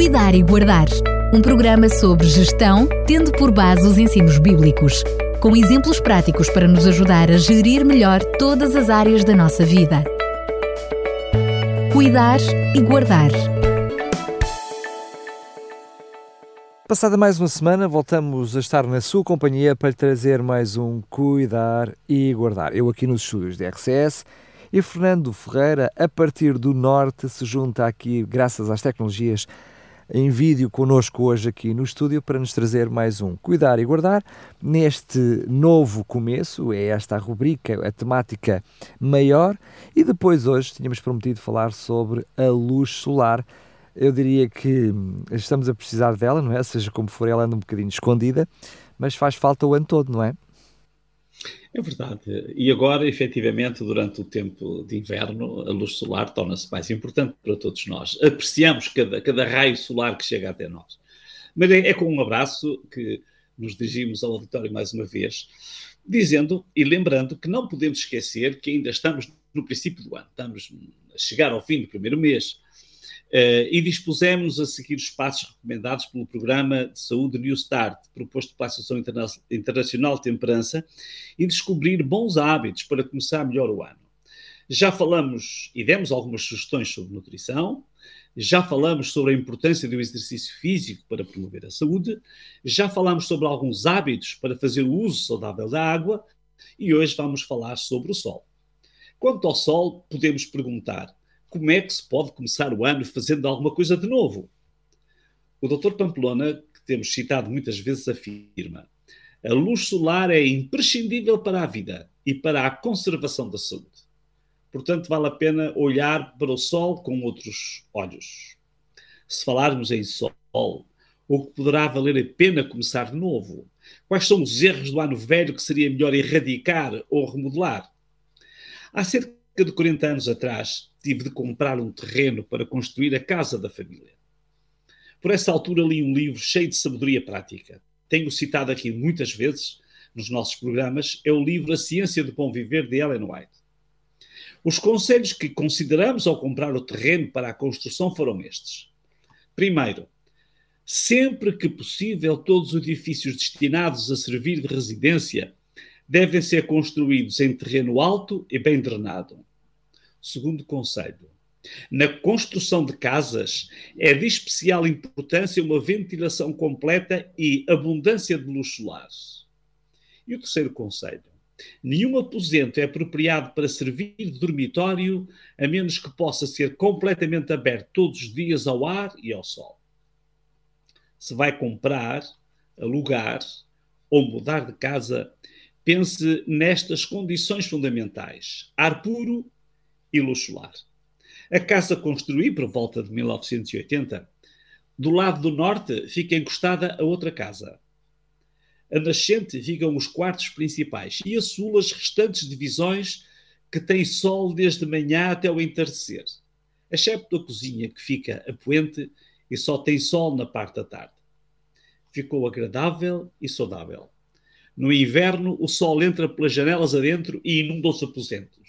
Cuidar e Guardar, um programa sobre gestão, tendo por base os ensinos bíblicos, com exemplos práticos para nos ajudar a gerir melhor todas as áreas da nossa vida. Cuidar e Guardar. Passada mais uma semana, voltamos a estar na sua companhia para trazer mais um Cuidar e Guardar. Eu aqui nos estúdios de RCS e Fernando Ferreira, a partir do Norte, se junta aqui, graças às tecnologias, em vídeo connosco hoje aqui no estúdio para nos trazer mais um Cuidar e Guardar. Neste novo começo, é esta a rubrica, a temática maior, e depois hoje tínhamos prometido falar sobre a luz solar. Eu diria que estamos a precisar dela, não é? Seja como for, ela anda um bocadinho escondida, mas faz falta o ano todo, não é? É verdade. E agora, efetivamente, durante o tempo de inverno, a luz solar torna-se mais importante para todos nós. Apreciamos cada, cada raio solar que chega até nós. Mas é, é com um abraço que nos dirigimos ao auditório mais uma vez, dizendo e lembrando que não podemos esquecer que ainda estamos no princípio do ano, estamos a chegar ao fim do primeiro mês e dispusemos a seguir os passos recomendados pelo Programa de Saúde New Start, proposto pela Associação Interna Internacional de Temperança, e descobrir bons hábitos para começar melhor o ano. Já falamos e demos algumas sugestões sobre nutrição, já falamos sobre a importância do exercício físico para promover a saúde, já falamos sobre alguns hábitos para fazer o uso saudável da água e hoje vamos falar sobre o sol. Quanto ao sol, podemos perguntar como é que se pode começar o ano fazendo alguma coisa de novo? O Dr. Pamplona, que temos citado muitas vezes, afirma: a luz solar é imprescindível para a vida e para a conservação da saúde. Portanto, vale a pena olhar para o sol com outros olhos. Se falarmos em sol, o que poderá valer a pena começar de novo? Quais são os erros do ano velho que seria melhor erradicar ou remodelar? Há cerca de 40 anos atrás, tive de comprar um terreno para construir a casa da família. Por essa altura li um livro cheio de sabedoria prática. Tenho citado aqui muitas vezes nos nossos programas, é o livro A Ciência do Bom Viver de Ellen White. Os conselhos que consideramos ao comprar o terreno para a construção foram estes. Primeiro, sempre que possível, todos os edifícios destinados a servir de residência devem ser construídos em terreno alto e bem drenado. Segundo conselho, na construção de casas é de especial importância uma ventilação completa e abundância de luz solar. E o terceiro conselho, nenhum aposento é apropriado para servir de dormitório a menos que possa ser completamente aberto todos os dias ao ar e ao sol. Se vai comprar, alugar ou mudar de casa, pense nestas condições fundamentais: ar puro e luz solar. A casa construí por volta de 1980. Do lado do norte fica encostada a outra casa. A nascente ficam os quartos principais e a sul as restantes divisões que têm sol desde manhã até o entardecer, excepto a cozinha que fica a poente e só tem sol na parte da tarde. Ficou agradável e saudável. No inverno, o sol entra pelas janelas adentro e inunda os aposentos.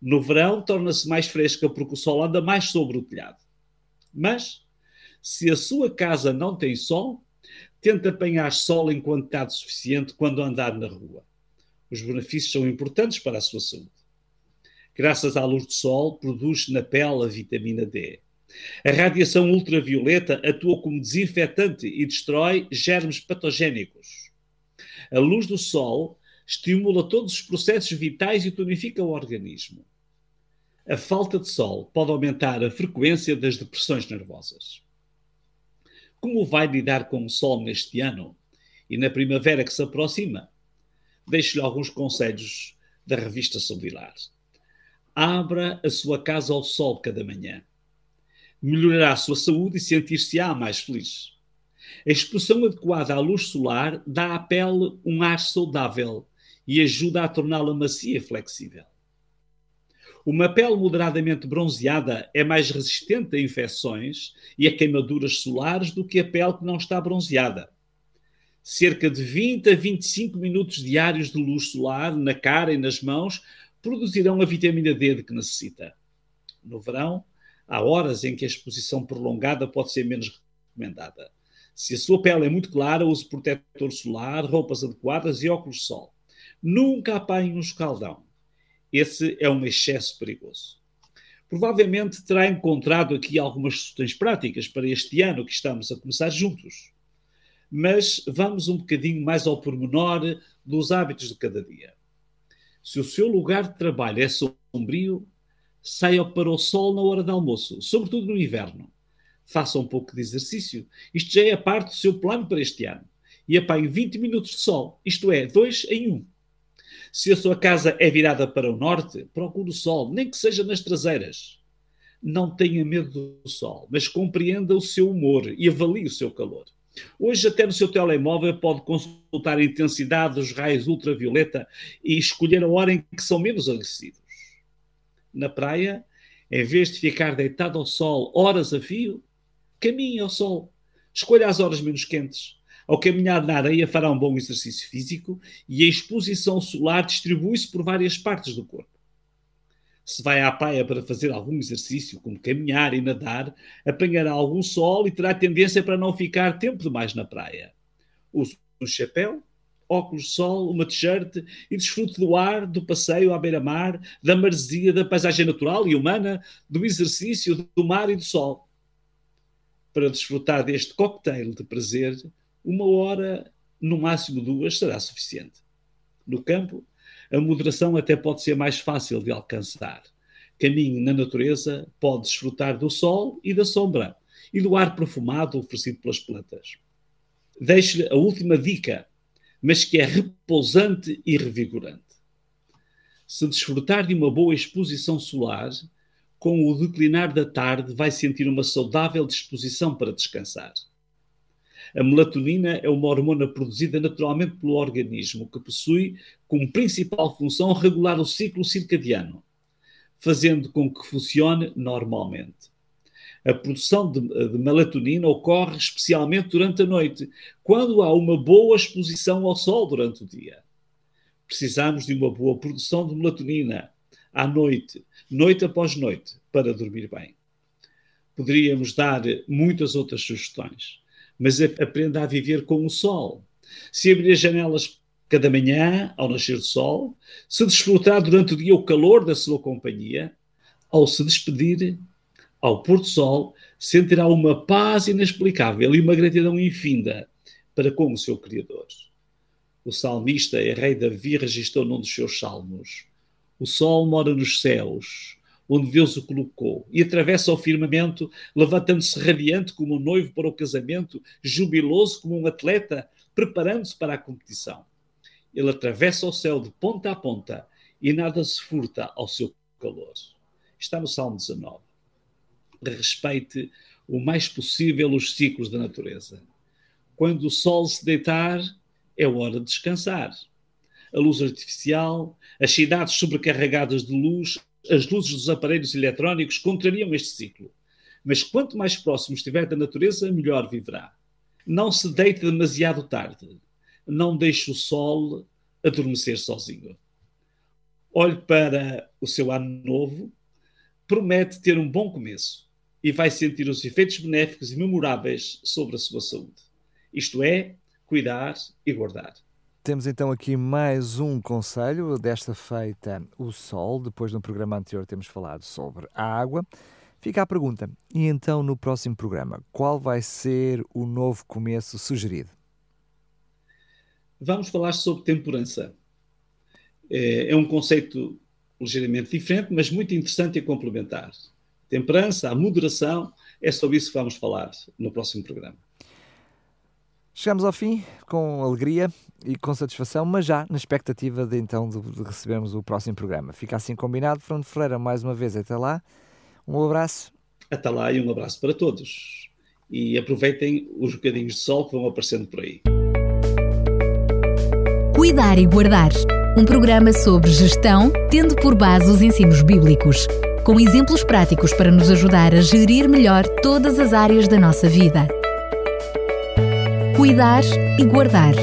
No verão, torna-se mais fresca porque o sol anda mais sobre o telhado. Mas, se a sua casa não tem sol, tente apanhar sol em quantidade suficiente quando andar na rua. Os benefícios são importantes para a sua saúde. Graças à luz do sol, produz na pele a vitamina D. A radiação ultravioleta atua como desinfetante e destrói germes patogénicos. A luz do sol estimula todos os processos vitais e tonifica o organismo. A falta de sol pode aumentar a frequência das depressões nervosas. Como vai lidar com o sol neste ano e na primavera que se aproxima? Deixo-lhe alguns conselhos da revista Sobilar. Abra a sua casa ao sol cada manhã. Melhorará a sua saúde e sentir-se-á mais feliz. A exposição adequada à luz solar dá à pele um ar saudável e ajuda a torná-la macia e flexível. Uma pele moderadamente bronzeada é mais resistente a infecções e a queimaduras solares do que a pele que não está bronzeada. Cerca de 20 a 25 minutos diários de luz solar na cara e nas mãos produzirão a vitamina D de que necessita. No verão, Há horas em que a exposição prolongada pode ser menos recomendada. Se a sua pele é muito clara, use protetor solar, roupas adequadas e óculos de sol. Nunca apanhe um escaldão. Esse é um excesso perigoso. Provavelmente terá encontrado aqui algumas sugestões práticas para este ano que estamos a começar juntos. Mas vamos um bocadinho mais ao pormenor dos hábitos de cada dia. Se o seu lugar de trabalho é sombrio, saia para o sol na hora de almoço, sobretudo no inverno. Faça um pouco de exercício. Isto já é parte do seu plano para este ano. E apanhe 20 minutos de sol, isto é, dois em um. Se a sua casa é virada para o norte, procure o sol, nem que seja nas traseiras. Não tenha medo do sol, mas compreenda o seu humor e avalie o seu calor. Hoje, até no seu telemóvel, pode consultar a intensidade dos raios ultravioleta e escolher a hora em que são menos agressivos. Na praia, em vez de ficar deitado ao sol horas a fio, caminhe ao sol. Escolha as horas menos quentes. Ao caminhar na areia, fará um bom exercício físico e a exposição solar distribui-se por várias partes do corpo. Se vai à praia para fazer algum exercício, como caminhar e nadar, apanhará algum sol e terá tendência para não ficar tempo demais na praia. Use um chapéu, óculos de sol, uma t-shirt e desfrute do ar, do passeio à beira-mar, da maresia, da paisagem natural e humana, do exercício, do mar e do sol. Para desfrutar deste cocktail de prazer, uma hora, no máximo duas, será suficiente. No campo, a moderação até pode ser mais fácil de alcançar. Caminhe na natureza, pode desfrutar do sol e da sombra e do ar perfumado oferecido pelas plantas. Deixe-lhe a última dica, mas que é repousante e revigorante. Se desfrutar de uma boa exposição solar, com o declinar da tarde vai sentir uma saudável disposição para descansar. A melatonina é uma hormona produzida naturalmente pelo organismo que possui como principal função regular o ciclo circadiano, fazendo com que funcione normalmente. A produção de, de, melatonina ocorre especialmente durante a noite, quando há uma boa exposição ao sol durante o dia. Precisamos de uma boa produção de melatonina à noite, noite após noite, para dormir bem. Poderíamos dar muitas outras sugestões mas aprenda a viver com o sol. Se abrir as janelas cada manhã, ao nascer do sol, se desfrutar durante o dia o calor da sua companhia, ao se despedir, ao pôr do sol, sentirá uma paz inexplicável e uma gratidão infinda para com o seu Criador. O salmista e rei Davi registrou num dos seus salmos: O sol mora nos céus, onde Deus o colocou, e atravessa o firmamento, levantando-se radiante como um noivo para o casamento, jubiloso como um atleta, preparando-se para a competição. Ele atravessa o céu de ponta a ponta e nada se furta ao seu calor. Está no Salmo 19. Respeite o mais possível os ciclos da natureza. Quando o sol se deitar, é hora de descansar. A luz artificial, as cidades sobrecarregadas de luz, as luzes dos aparelhos eletrónicos contrariam este ciclo. Mas quanto mais próximo estiver da natureza, melhor viverá. Não se deite demasiado tarde. Não deixe o sol adormecer sozinho. Olhe para o seu ano novo, promete ter um bom começo e vai sentir os efeitos benéficos e memoráveis sobre a sua saúde. Isto é, cuidar e guardar. Temos então aqui mais um conselho, desta feita o sol. Depois no programa anterior temos falado sobre a água. Fica a pergunta: e então no próximo programa, qual vai ser o novo começo sugerido? Vamos falar sobre temperança. É, é um conceito ligeiramente diferente, mas muito interessante e complementar. Temperança, a moderação, é sobre isso que vamos falar no próximo programa. Chegamos ao fim com alegria e com satisfação, mas já na expectativa de então de, de recebermos o próximo programa. Fica assim combinado. Fernando Ferreira, mais uma vez, até lá. Um abraço. Até lá e um abraço para todos. E aproveitem os bocadinhos de sol que vão aparecendo por aí. Cuidar e Guardar um programa sobre gestão, tendo por base os ensinos bíblicos, com exemplos práticos para nos ajudar a gerir melhor todas as áreas da nossa vida. Cuidar e Guardar